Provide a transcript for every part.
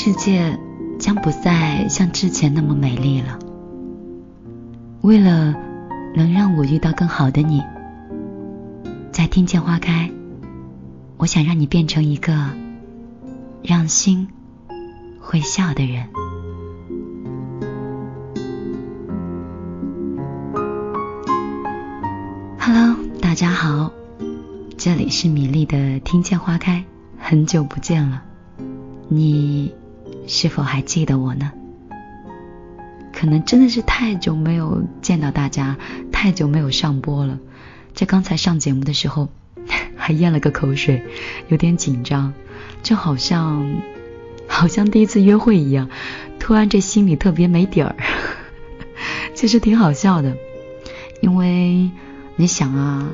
世界将不再像之前那么美丽了。为了能让我遇到更好的你，在听见花开，我想让你变成一个让心会笑的人。Hello，大家好。这里是米粒的听见花开，很久不见了，你是否还记得我呢？可能真的是太久没有见到大家，太久没有上播了。在刚才上节目的时候，还咽了个口水，有点紧张，就好像好像第一次约会一样，突然这心里特别没底儿。其实挺好笑的，因为你想啊。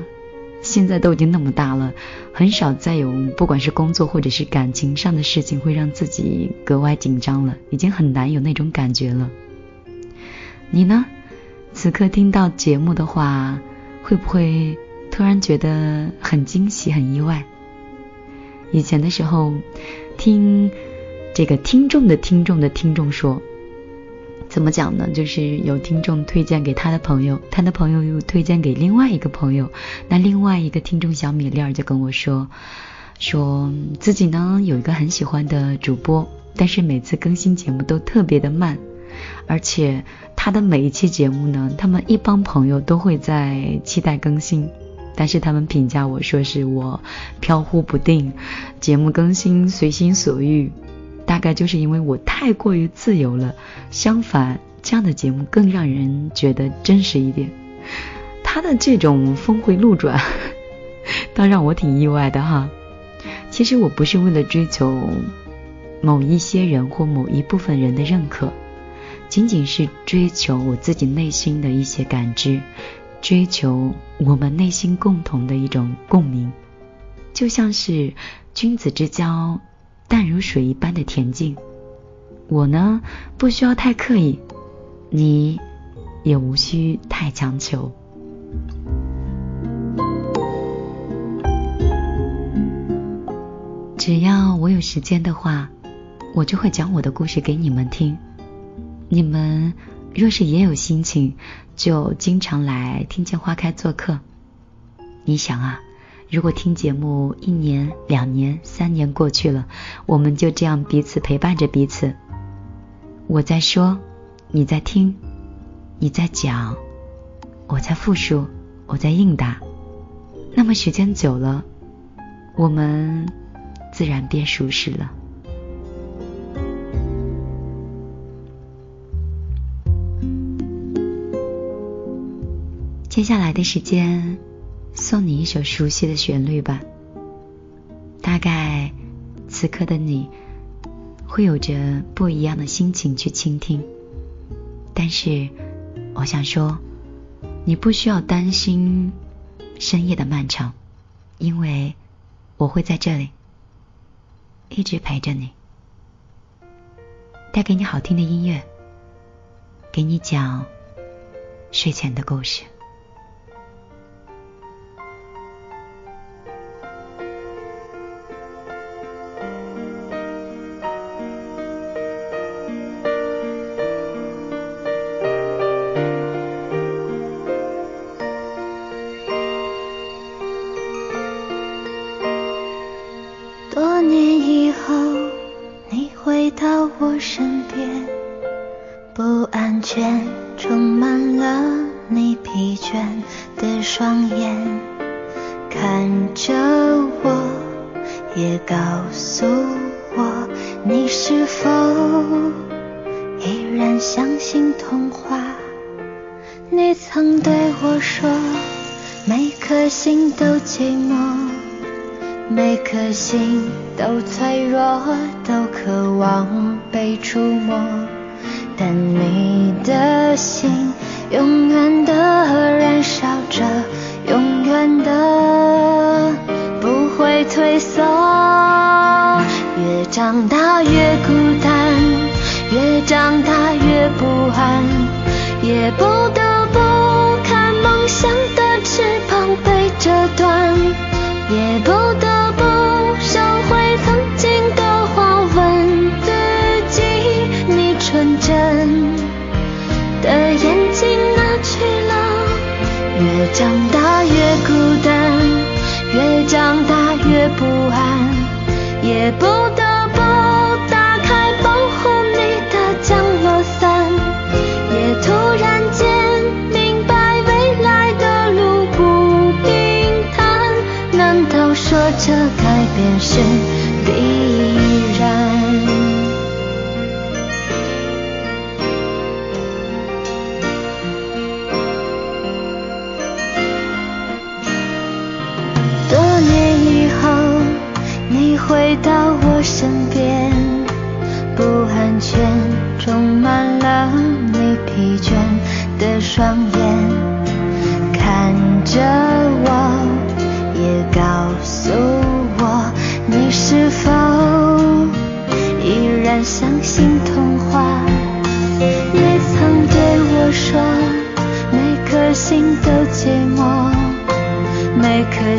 现在都已经那么大了，很少再有不管是工作或者是感情上的事情会让自己格外紧张了，已经很难有那种感觉了。你呢？此刻听到节目的话，会不会突然觉得很惊喜、很意外？以前的时候，听这个听众的听众的听众说。怎么讲呢？就是有听众推荐给他的朋友，他的朋友又推荐给另外一个朋友，那另外一个听众小米粒儿就跟我说，说自己呢有一个很喜欢的主播，但是每次更新节目都特别的慢，而且他的每一期节目呢，他们一帮朋友都会在期待更新，但是他们评价我说是我飘忽不定，节目更新随心所欲。大概就是因为我太过于自由了，相反，这样的节目更让人觉得真实一点。他的这种峰回路转，倒让我挺意外的哈。其实我不是为了追求某一些人或某一部分人的认可，仅仅是追求我自己内心的一些感知，追求我们内心共同的一种共鸣，就像是君子之交。淡如水一般的恬静，我呢不需要太刻意，你也无需太强求。只要我有时间的话，我就会讲我的故事给你们听。你们若是也有心情，就经常来听见花开做客。你想啊。如果听节目一年、两年、三年过去了，我们就这样彼此陪伴着彼此。我在说，你在听，你在讲，我在复述，我在应答。那么时间久了，我们自然变熟识了。接下来的时间。送你一首熟悉的旋律吧。大概此刻的你会有着不一样的心情去倾听，但是我想说，你不需要担心深夜的漫长，因为我会在这里一直陪着你，带给你好听的音乐，给你讲睡前的故事。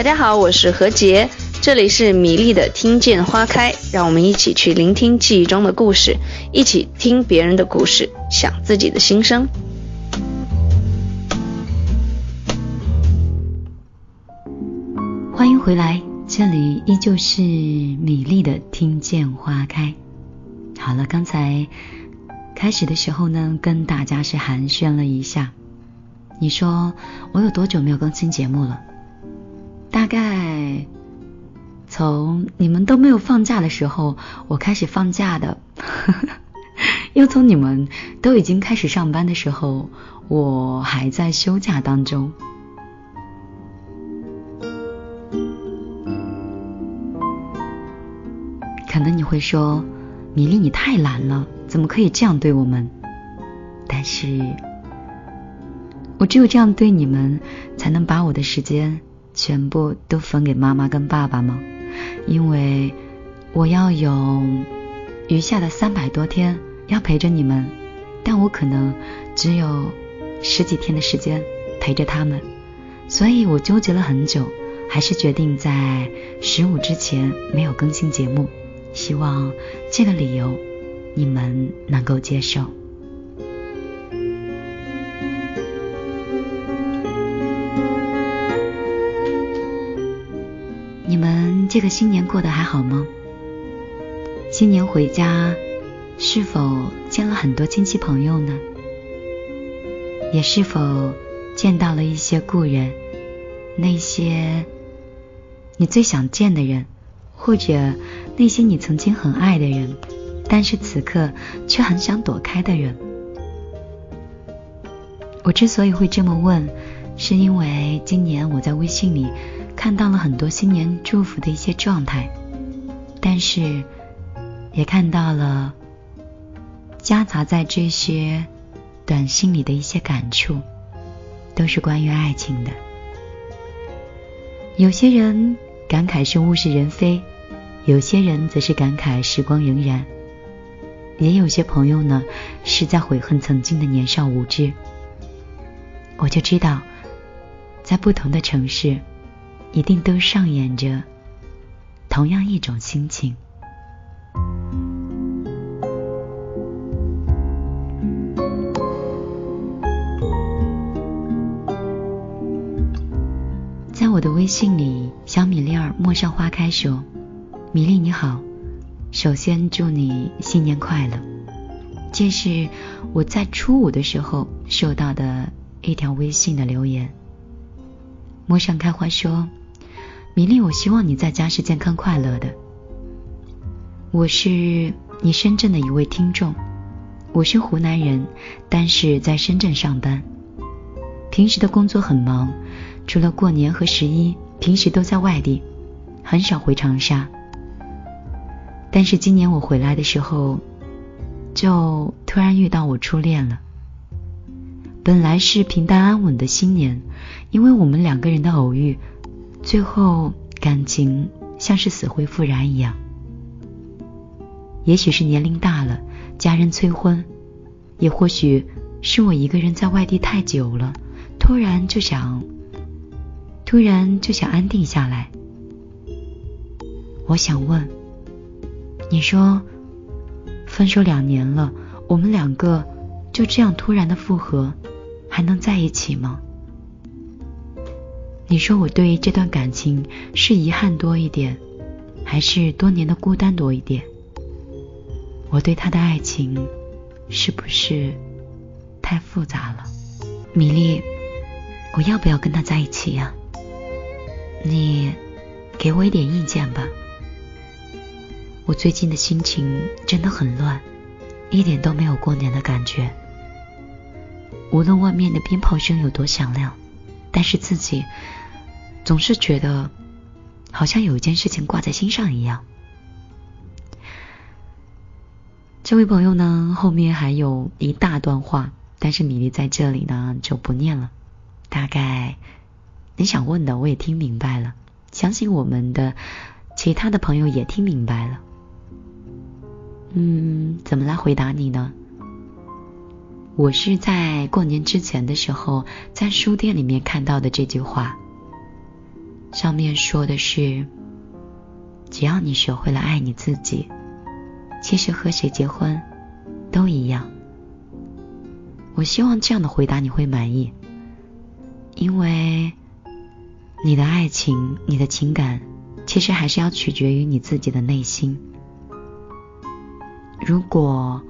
大家好，我是何洁，这里是米粒的听见花开，让我们一起去聆听记忆中的故事，一起听别人的故事，想自己的心声。欢迎回来，这里依旧是米粒的听见花开。好了，刚才开始的时候呢，跟大家是寒暄了一下。你说我有多久没有更新节目了？大概从你们都没有放假的时候，我开始放假的；又从你们都已经开始上班的时候，我还在休假当中。可能你会说，米粒你太懒了，怎么可以这样对我们？但是，我只有这样对你们，才能把我的时间。全部都分给妈妈跟爸爸吗？因为我要有余下的三百多天要陪着你们，但我可能只有十几天的时间陪着他们，所以我纠结了很久，还是决定在十五之前没有更新节目，希望这个理由你们能够接受。这个新年过得还好吗？新年回家是否见了很多亲戚朋友呢？也是否见到了一些故人？那些你最想见的人，或者那些你曾经很爱的人，但是此刻却很想躲开的人。我之所以会这么问，是因为今年我在微信里看到了很多新年祝福的一些状态，但是也看到了夹杂在这些短信里的一些感触，都是关于爱情的。有些人感慨是物是人非，有些人则是感慨时光荏苒，也有些朋友呢是在悔恨曾经的年少无知。我就知道，在不同的城市，一定都上演着同样一种心情。在我的微信里，小米粒儿陌上花开说：“米粒你好，首先祝你新年快乐。”这是我在初五的时候收到的一条微信的留言。陌上开花说：“米粒，我希望你在家是健康快乐的。我是你深圳的一位听众，我是湖南人，但是在深圳上班，平时的工作很忙。”除了过年和十一，平时都在外地，很少回长沙。但是今年我回来的时候，就突然遇到我初恋了。本来是平淡安稳的新年，因为我们两个人的偶遇，最后感情像是死灰复燃一样。也许是年龄大了，家人催婚，也或许是我一个人在外地太久了，突然就想。突然就想安定下来。我想问，你说分手两年了，我们两个就这样突然的复合，还能在一起吗？你说我对这段感情是遗憾多一点，还是多年的孤单多一点？我对他的爱情是不是太复杂了？米粒，我要不要跟他在一起呀？你给我一点意见吧。我最近的心情真的很乱，一点都没有过年的感觉。无论外面的鞭炮声有多响亮，但是自己总是觉得好像有一件事情挂在心上一样。这位朋友呢，后面还有一大段话，但是米粒在这里呢就不念了，大概。你想问的我也听明白了，相信我们的其他的朋友也听明白了。嗯，怎么来回答你呢？我是在过年之前的时候在书店里面看到的这句话，上面说的是：只要你学会了爱你自己，其实和谁结婚都一样。我希望这样的回答你会满意，因为。你的爱情，你的情感，其实还是要取决于你自己的内心。如果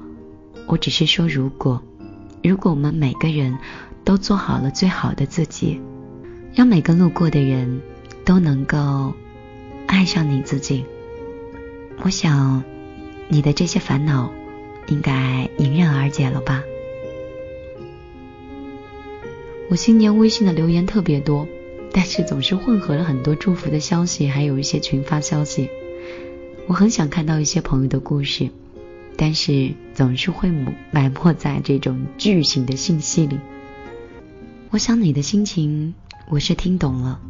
我只是说如果，如果我们每个人都做好了最好的自己，让每个路过的人都能够爱上你自己，我想你的这些烦恼应该迎刃而解了吧。我新年微信的留言特别多。但是总是混合了很多祝福的消息，还有一些群发消息。我很想看到一些朋友的故事，但是总是会埋没在这种巨型的信息里。我想你的心情我是听懂了，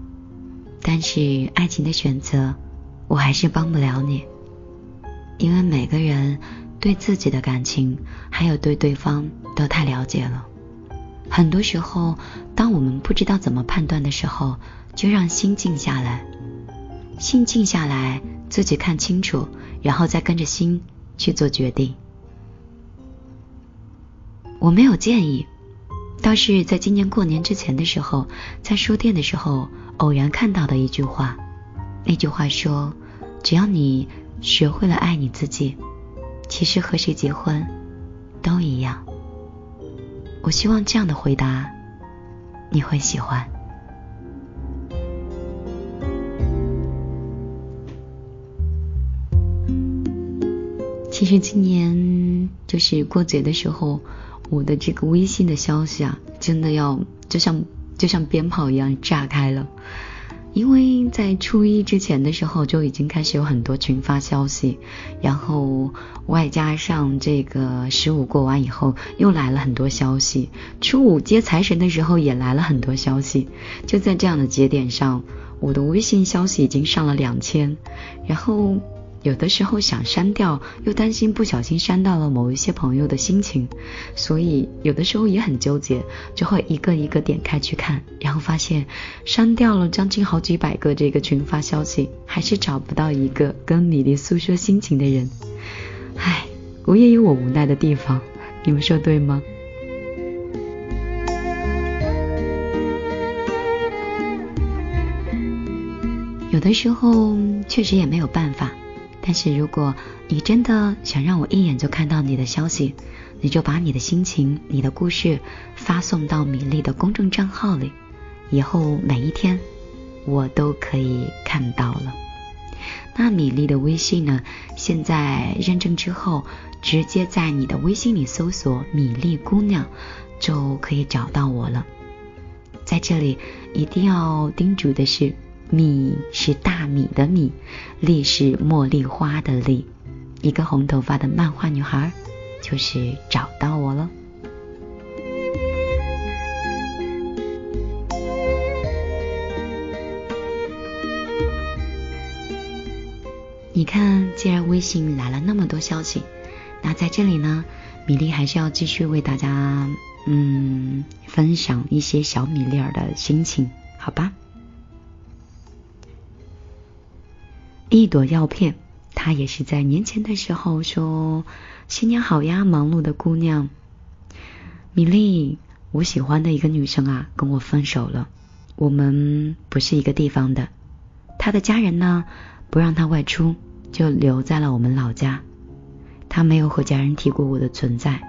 但是爱情的选择我还是帮不了你，因为每个人对自己的感情还有对对方都太了解了。很多时候，当我们不知道怎么判断的时候，就让心静下来。心静下来，自己看清楚，然后再跟着心去做决定。我没有建议，倒是在今年过年之前的时候，在书店的时候偶然看到的一句话。那句话说：“只要你学会了爱你自己，其实和谁结婚都一样。”我希望这样的回答你会喜欢。其实今年就是过节的时候，我的这个微信的消息啊，真的要就像就像鞭炮一样炸开了。因为在初一之前的时候就已经开始有很多群发消息，然后外加上这个十五过完以后又来了很多消息，初五接财神的时候也来了很多消息，就在这样的节点上，我的微信消息已经上了两千，然后。有的时候想删掉，又担心不小心删到了某一些朋友的心情，所以有的时候也很纠结，就会一个一个点开去看，然后发现删掉了将近好几百个这个群发消息，还是找不到一个跟米粒诉说心情的人。唉，我也有我无奈的地方，你们说对吗？有的时候确实也没有办法。但是如果你真的想让我一眼就看到你的消息，你就把你的心情、你的故事发送到米粒的公众账号里，以后每一天我都可以看到了。那米粒的微信呢？现在认证之后，直接在你的微信里搜索“米粒姑娘”就可以找到我了。在这里一定要叮嘱的是。米是大米的米，莉是茉莉花的莉，一个红头发的漫画女孩，就是找到我了。你看，既然微信来了那么多消息，那在这里呢，米粒还是要继续为大家，嗯，分享一些小米粒儿的心情，好吧？一朵药片，他也是在年前的时候说：“新年好呀，忙碌的姑娘。”米粒，我喜欢的一个女生啊，跟我分手了，我们不是一个地方的。他的家人呢，不让他外出，就留在了我们老家。他没有和家人提过我的存在，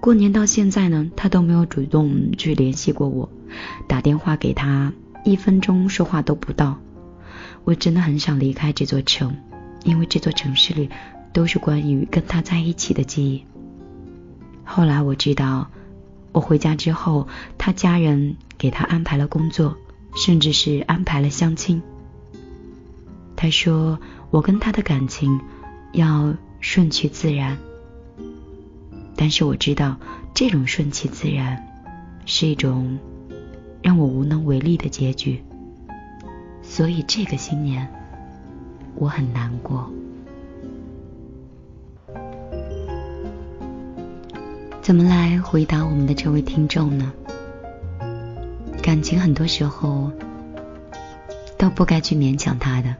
过年到现在呢，他都没有主动去联系过我，打电话给他，一分钟说话都不到。我真的很想离开这座城，因为这座城市里都是关于跟他在一起的记忆。后来我知道，我回家之后，他家人给他安排了工作，甚至是安排了相亲。他说我跟他的感情要顺其自然，但是我知道这种顺其自然是一种让我无能为力的结局。所以这个新年，我很难过。怎么来回答我们的这位听众呢？感情很多时候都不该去勉强他的。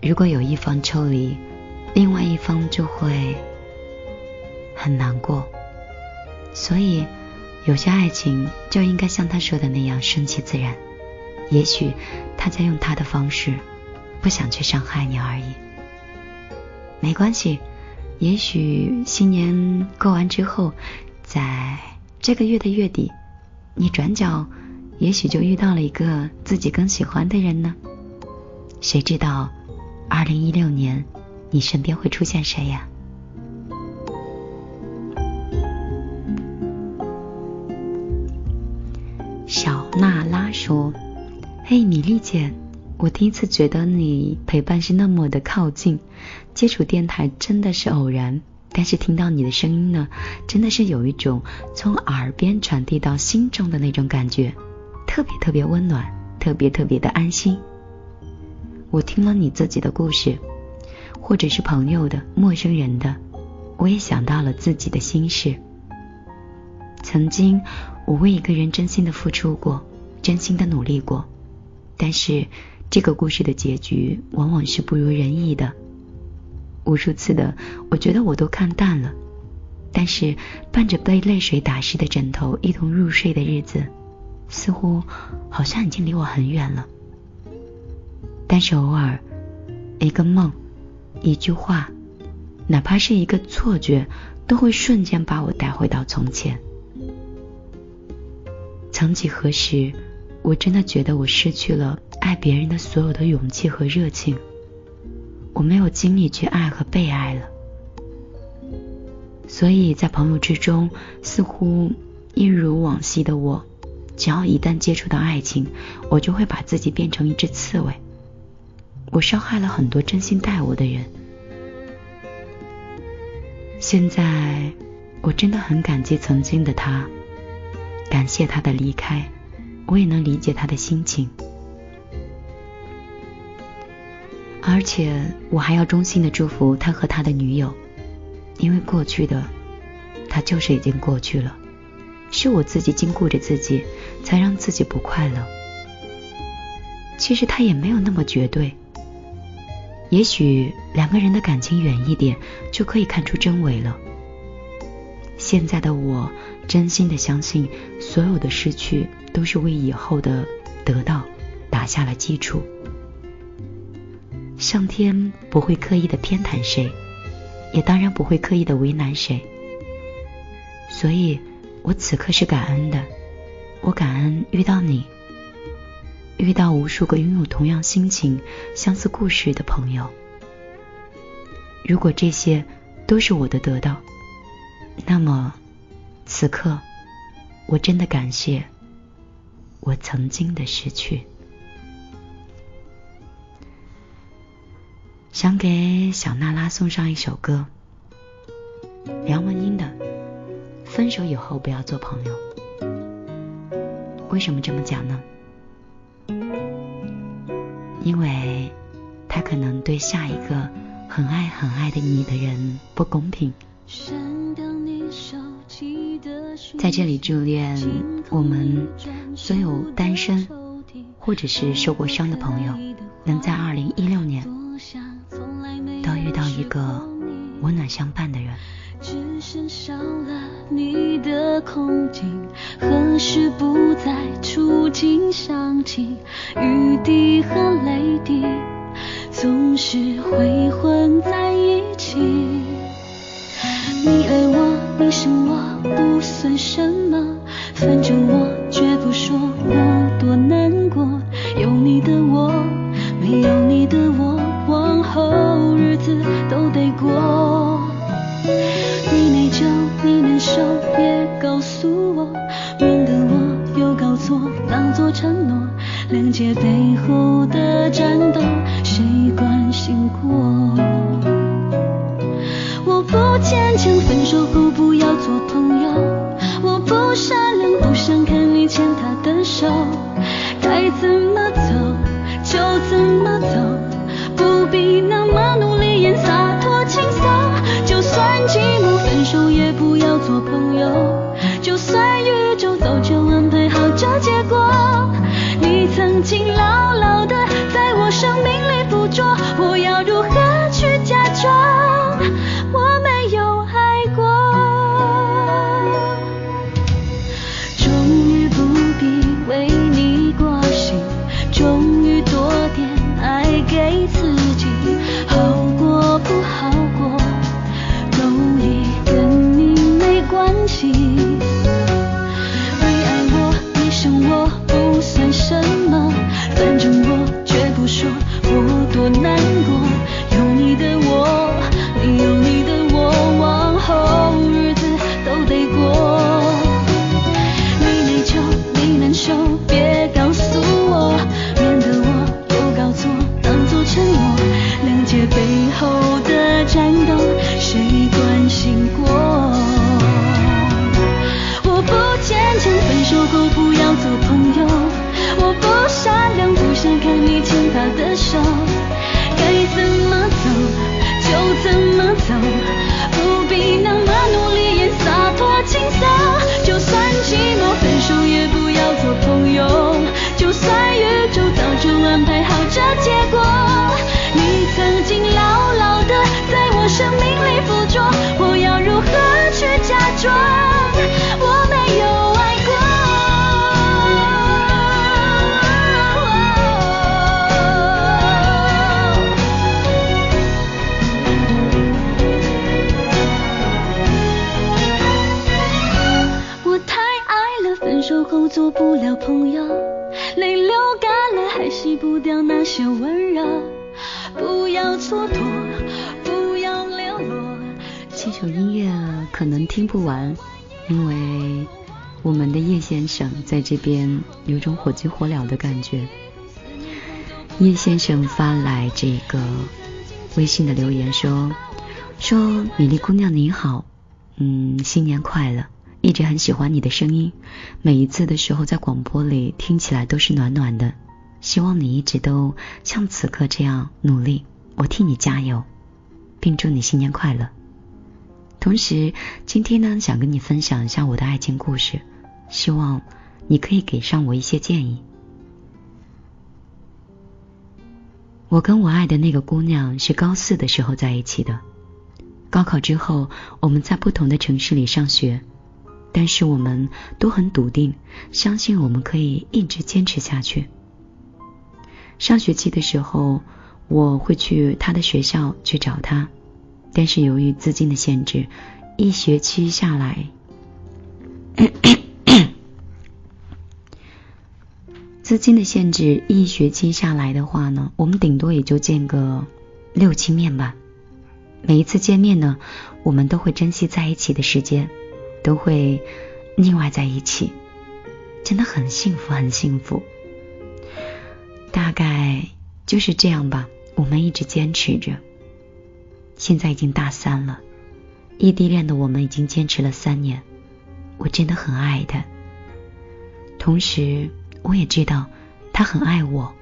如果有一方抽离，另外一方就会很难过。所以，有些爱情就应该像他说的那样，顺其自然。也许。他在用他的方式，不想去伤害你而已。没关系，也许新年过完之后，在这个月的月底，你转角，也许就遇到了一个自己更喜欢的人呢。谁知道，二零一六年，你身边会出现谁呀？小娜拉说。嘿，米粒姐，我第一次觉得你陪伴是那么的靠近。接触电台真的是偶然，但是听到你的声音呢，真的是有一种从耳边传递到心中的那种感觉，特别特别温暖，特别特别的安心。我听了你自己的故事，或者是朋友的、陌生人的，我也想到了自己的心事。曾经，我为一个人真心的付出过，真心的努力过。但是这个故事的结局往往是不如人意的。无数次的，我觉得我都看淡了，但是伴着被泪水打湿的枕头一同入睡的日子，似乎好像已经离我很远了。但是偶尔，一个梦，一句话，哪怕是一个错觉，都会瞬间把我带回到从前。曾几何时，我真的觉得我失去了爱别人的所有的勇气和热情。我没有精力去爱和被爱了，所以在朋友之中，似乎一如往昔的我，只要一旦接触到爱情，我就会把自己变成一只刺猬。我伤害了很多真心待我的人，现在我真的很感激曾经的他，感谢他的离开，我也能理解他的心情。而且我还要衷心的祝福他和他的女友，因为过去的他就是已经过去了，是我自己禁锢着自己，才让自己不快乐。其实他也没有那么绝对，也许两个人的感情远一点就可以看出真伪了。现在的我真心的相信，所有的失去都是为以后的得到打下了基础。上天不会刻意的偏袒谁，也当然不会刻意的为难谁。所以，我此刻是感恩的。我感恩遇到你，遇到无数个拥有同样心情、相似故事的朋友。如果这些都是我的得到，那么此刻我真的感谢我曾经的失去。想给小娜拉送上一首歌，梁文音的《分手以后不要做朋友》。为什么这么讲呢？因为他可能对下一个很爱很爱的你的人不公平。在这里祝愿我们所有单身或者是受过伤的朋友，能在二零一六年。都遇到一个温暖相伴的人。只剩少了你的空镜，何时不再触景伤情？雨滴和泪滴总是会混在一起。你爱我，你生我，不算什么，反正我绝不说我多难过。有你的我，没有你的我。往后日子都得过，你内疚，你难受，别告诉我，免得我又搞错，当作承诺。谅解背后的战斗，谁关心过？我不坚强，分手后你曾不掉那些温柔。不要蹉跎，不要流落。这首音乐可能听不完，因为我们的叶先生在这边有种火急火燎的感觉。叶先生发来这个微信的留言说：“说米粒姑娘你好，嗯，新年快乐。”一直很喜欢你的声音，每一次的时候在广播里听起来都是暖暖的。希望你一直都像此刻这样努力，我替你加油，并祝你新年快乐。同时，今天呢，想跟你分享一下我的爱情故事，希望你可以给上我一些建议。我跟我爱的那个姑娘是高四的时候在一起的，高考之后我们在不同的城市里上学。但是我们都很笃定，相信我们可以一直坚持下去。上学期的时候，我会去他的学校去找他，但是由于资金的限制，一学期下来，资金的限制，一学期下来的话呢，我们顶多也就见个六七面吧。每一次见面呢，我们都会珍惜在一起的时间。都会腻歪在一起，真的很幸福，很幸福。大概就是这样吧，我们一直坚持着。现在已经大三了，异地恋的我们已经坚持了三年。我真的很爱他，同时我也知道他很爱我。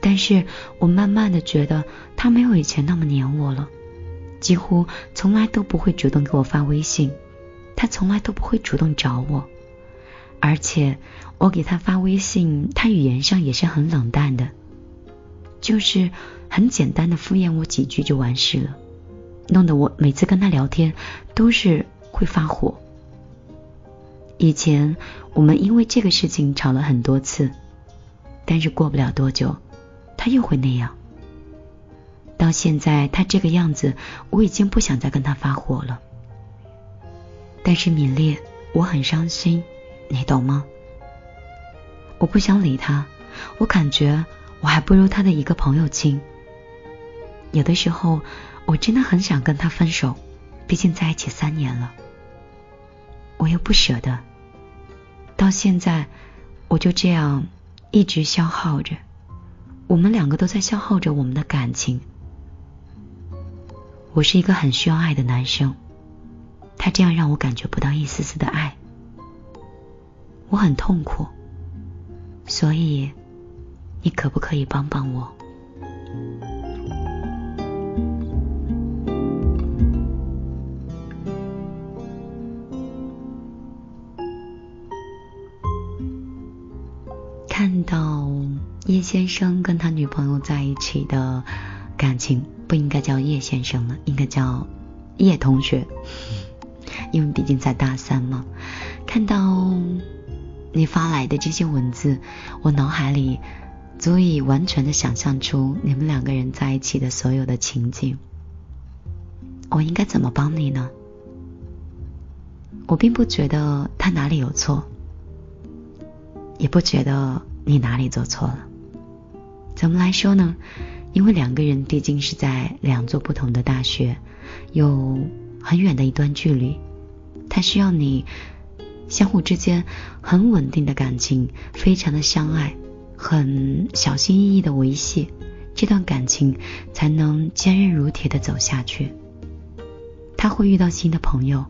但是我慢慢的觉得他没有以前那么黏我了，几乎从来都不会主动给我发微信。他从来都不会主动找我，而且我给他发微信，他语言上也是很冷淡的，就是很简单的敷衍我几句就完事了，弄得我每次跟他聊天都是会发火。以前我们因为这个事情吵了很多次，但是过不了多久，他又会那样。到现在他这个样子，我已经不想再跟他发火了。但是敏烈，我很伤心，你懂吗？我不想理他，我感觉我还不如他的一个朋友亲。有的时候，我真的很想跟他分手，毕竟在一起三年了，我又不舍得。到现在，我就这样一直消耗着，我们两个都在消耗着我们的感情。我是一个很需要爱的男生。他这样让我感觉不到一丝丝的爱，我很痛苦，所以你可不可以帮帮我？看到叶先生跟他女朋友在一起的感情，不应该叫叶先生了，应该叫叶同学。因为毕竟在大三嘛，看到你发来的这些文字，我脑海里足以完全的想象出你们两个人在一起的所有的情景。我应该怎么帮你呢？我并不觉得他哪里有错，也不觉得你哪里做错了。怎么来说呢？因为两个人毕竟是在两座不同的大学，有很远的一段距离。他需要你相互之间很稳定的感情，非常的相爱，很小心翼翼的维系这段感情，才能坚韧如铁的走下去。他会遇到新的朋友，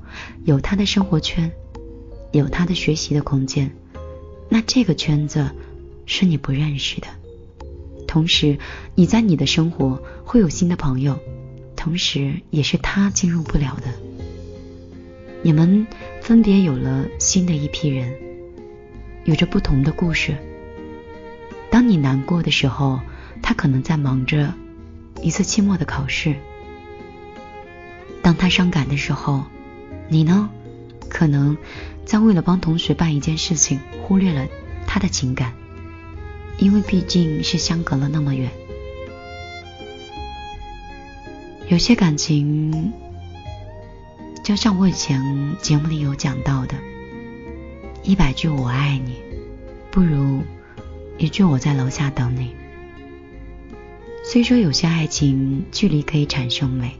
有他的生活圈，有他的学习的空间，那这个圈子是你不认识的。同时，你在你的生活会有新的朋友，同时也是他进入不了的。你们分别有了新的一批人，有着不同的故事。当你难过的时候，他可能在忙着一次期末的考试；当他伤感的时候，你呢，可能在为了帮同学办一件事情，忽略了他的情感，因为毕竟是相隔了那么远。有些感情。就像我以前节目里有讲到的，一百句我爱你，不如一句我在楼下等你。虽说有些爱情距离可以产生美，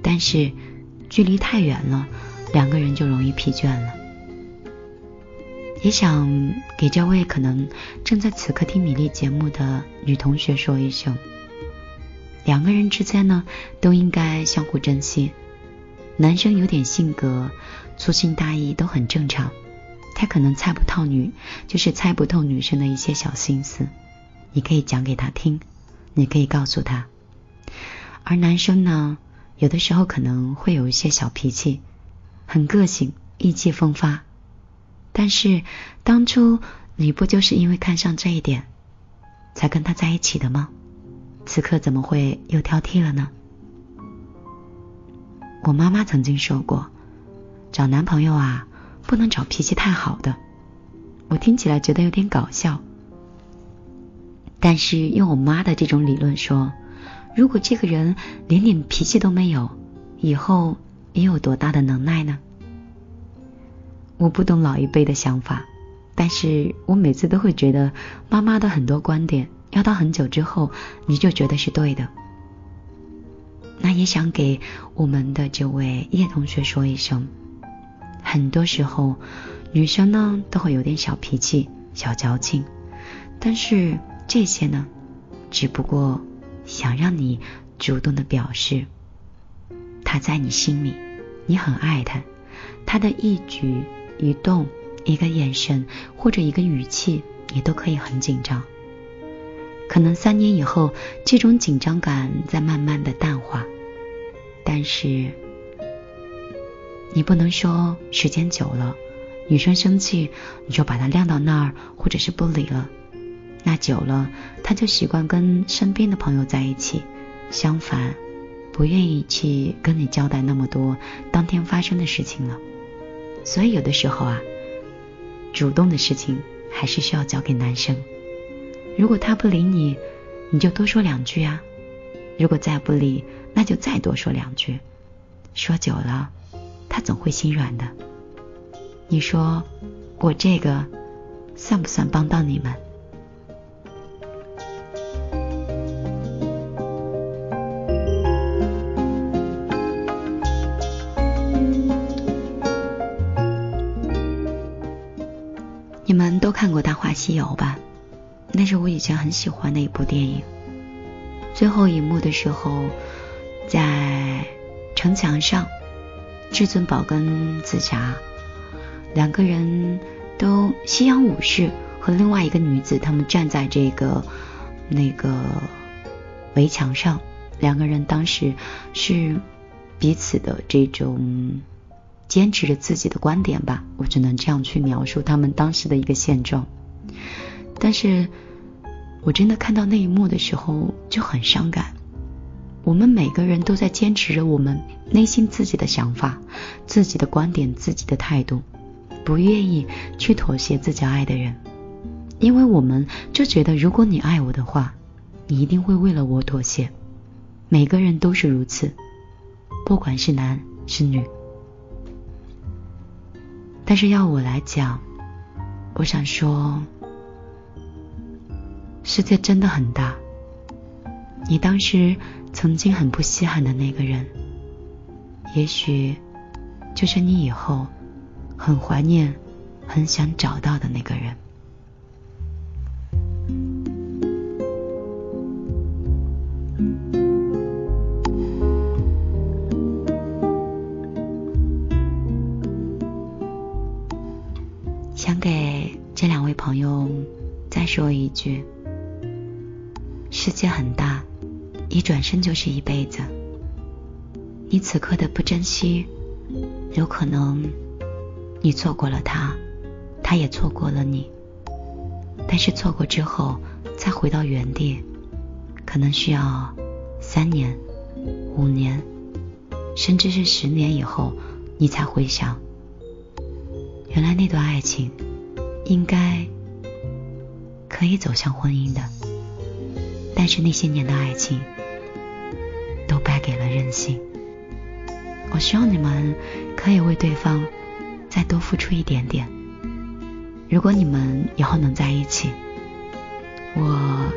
但是距离太远了，两个人就容易疲倦了。也想给这位可能正在此刻听米粒节目的女同学说一声：两个人之间呢，都应该相互珍惜。男生有点性格粗心大意都很正常，他可能猜不透女，就是猜不透女生的一些小心思，你可以讲给他听，你可以告诉他。而男生呢，有的时候可能会有一些小脾气，很个性，意气风发。但是当初你不就是因为看上这一点，才跟他在一起的吗？此刻怎么会又挑剔了呢？我妈妈曾经说过，找男朋友啊，不能找脾气太好的。我听起来觉得有点搞笑，但是用我妈的这种理论说，如果这个人连点脾气都没有，以后你有多大的能耐呢？我不懂老一辈的想法，但是我每次都会觉得妈妈的很多观点，要到很久之后，你就觉得是对的。那也想给我们的这位叶同学说一声，很多时候女生呢都会有点小脾气、小矫情，但是这些呢，只不过想让你主动的表示，他在你心里，你很爱他，他的一举一动、一个眼神或者一个语气，你都可以很紧张。可能三年以后，这种紧张感在慢慢的淡化。但是，你不能说时间久了，女生生气你就把她晾到那儿，或者是不理了。那久了，她就习惯跟身边的朋友在一起，相反，不愿意去跟你交代那么多当天发生的事情了。所以有的时候啊，主动的事情还是需要交给男生。如果他不理你，你就多说两句啊。如果再不理，那就再多说两句，说久了，他总会心软的。你说我这个算不算帮到你们？你们都看过《大话西游》吧？那是我以前很喜欢的一部电影。最后一幕的时候。在城墙上，至尊宝跟紫霞两个人都夕阳武士和另外一个女子，他们站在这个那个围墙上，两个人当时是彼此的这种坚持着自己的观点吧，我只能这样去描述他们当时的一个现状。但是我真的看到那一幕的时候就很伤感。我们每个人都在坚持着我们内心自己的想法、自己的观点、自己的态度，不愿意去妥协自己爱的人，因为我们就觉得，如果你爱我的话，你一定会为了我妥协。每个人都是如此，不管是男是女。但是要我来讲，我想说，世界真的很大，你当时。曾经很不稀罕的那个人，也许就是你以后很怀念、很想找到的那个人。想给这两位朋友再说一句：世界很大。一转身就是一辈子，你此刻的不珍惜，有可能你错过了他，他也错过了你。但是错过之后再回到原地，可能需要三年、五年，甚至是十年以后，你才回想，原来那段爱情应该可以走向婚姻的。但是那些年的爱情。都败给了任性。我希望你们可以为对方再多付出一点点，如果你们以后能在一起，我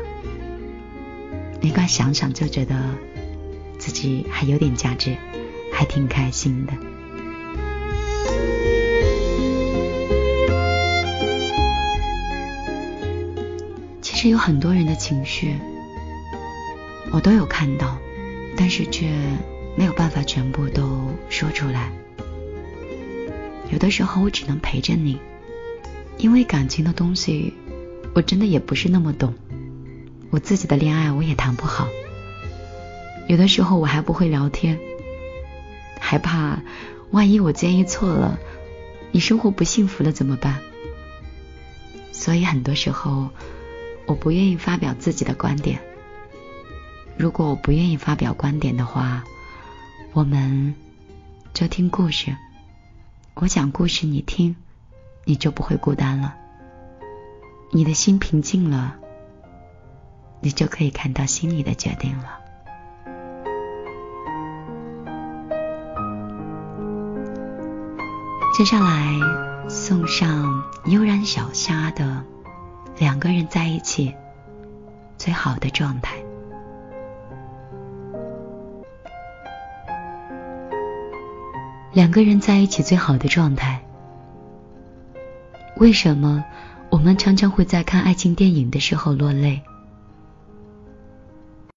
应该想想就觉得自己还有点价值，还挺开心的。其实有很多人的情绪，我都有看到，但是却没有办法全部都说出来。有的时候我只能陪着你，因为感情的东西，我真的也不是那么懂。我自己的恋爱我也谈不好，有的时候我还不会聊天，害怕万一我建议错了，你生活不幸福了怎么办？所以很多时候我不愿意发表自己的观点。如果我不愿意发表观点的话，我们就听故事。我讲故事，你听，你就不会孤单了。你的心平静了，你就可以看到心里的决定了。接下来送上悠然小虾的《两个人在一起最好的状态》。两个人在一起最好的状态。为什么我们常常会在看爱情电影的时候落泪？